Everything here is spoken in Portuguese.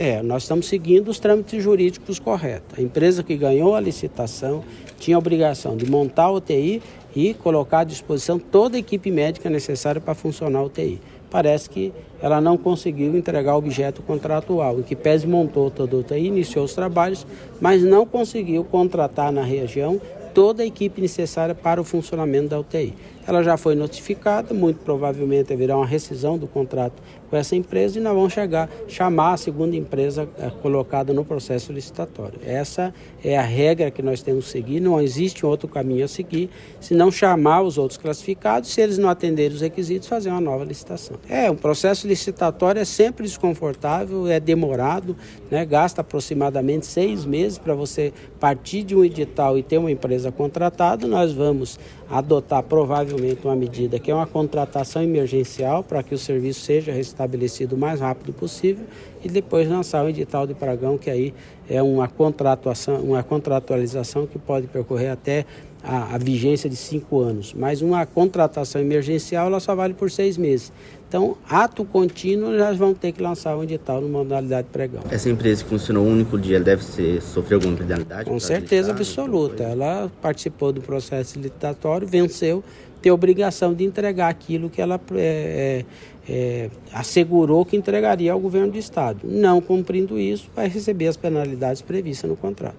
É, nós estamos seguindo os trâmites jurídicos corretos. A empresa que ganhou a licitação tinha a obrigação de montar a UTI e colocar à disposição toda a equipe médica necessária para funcionar a UTI. Parece que ela não conseguiu entregar o objeto contratual. Em que pese montou toda a UTI, iniciou os trabalhos, mas não conseguiu contratar na região toda a equipe necessária para o funcionamento da UTI. Ela já foi notificada, muito provavelmente haverá uma rescisão do contrato com essa empresa e nós vamos chegar, chamar a segunda empresa é, colocada no processo licitatório. Essa é a regra que nós temos que seguir, não existe outro caminho a seguir, se não chamar os outros classificados, se eles não atenderem os requisitos, fazer uma nova licitação. É, um processo licitatório é sempre desconfortável, é demorado, né, gasta aproximadamente seis meses para você partir de um edital e ter uma empresa contratada, nós vamos adotar provavelmente uma medida que é uma contratação emergencial para que o serviço seja restabelecido o mais rápido possível e depois lançar o edital de pregão, que aí é uma contratuação, uma contratualização que pode percorrer até a, a, vigência de cinco anos. Mas uma contratação emergencial ela só vale por seis meses. Então, ato contínuo, nós vamos ter que lançar um edital numa modalidade pregão. Essa empresa que funcionou um único dia, ela deve ser, sofrer alguma penalidade? Com certeza absoluta. Ela participou do processo licitatório, venceu, tem obrigação de entregar aquilo que ela é, é, é, assegurou que entregaria ao governo do Estado. Não cumprindo isso, vai receber as penalidades previstas no contrato.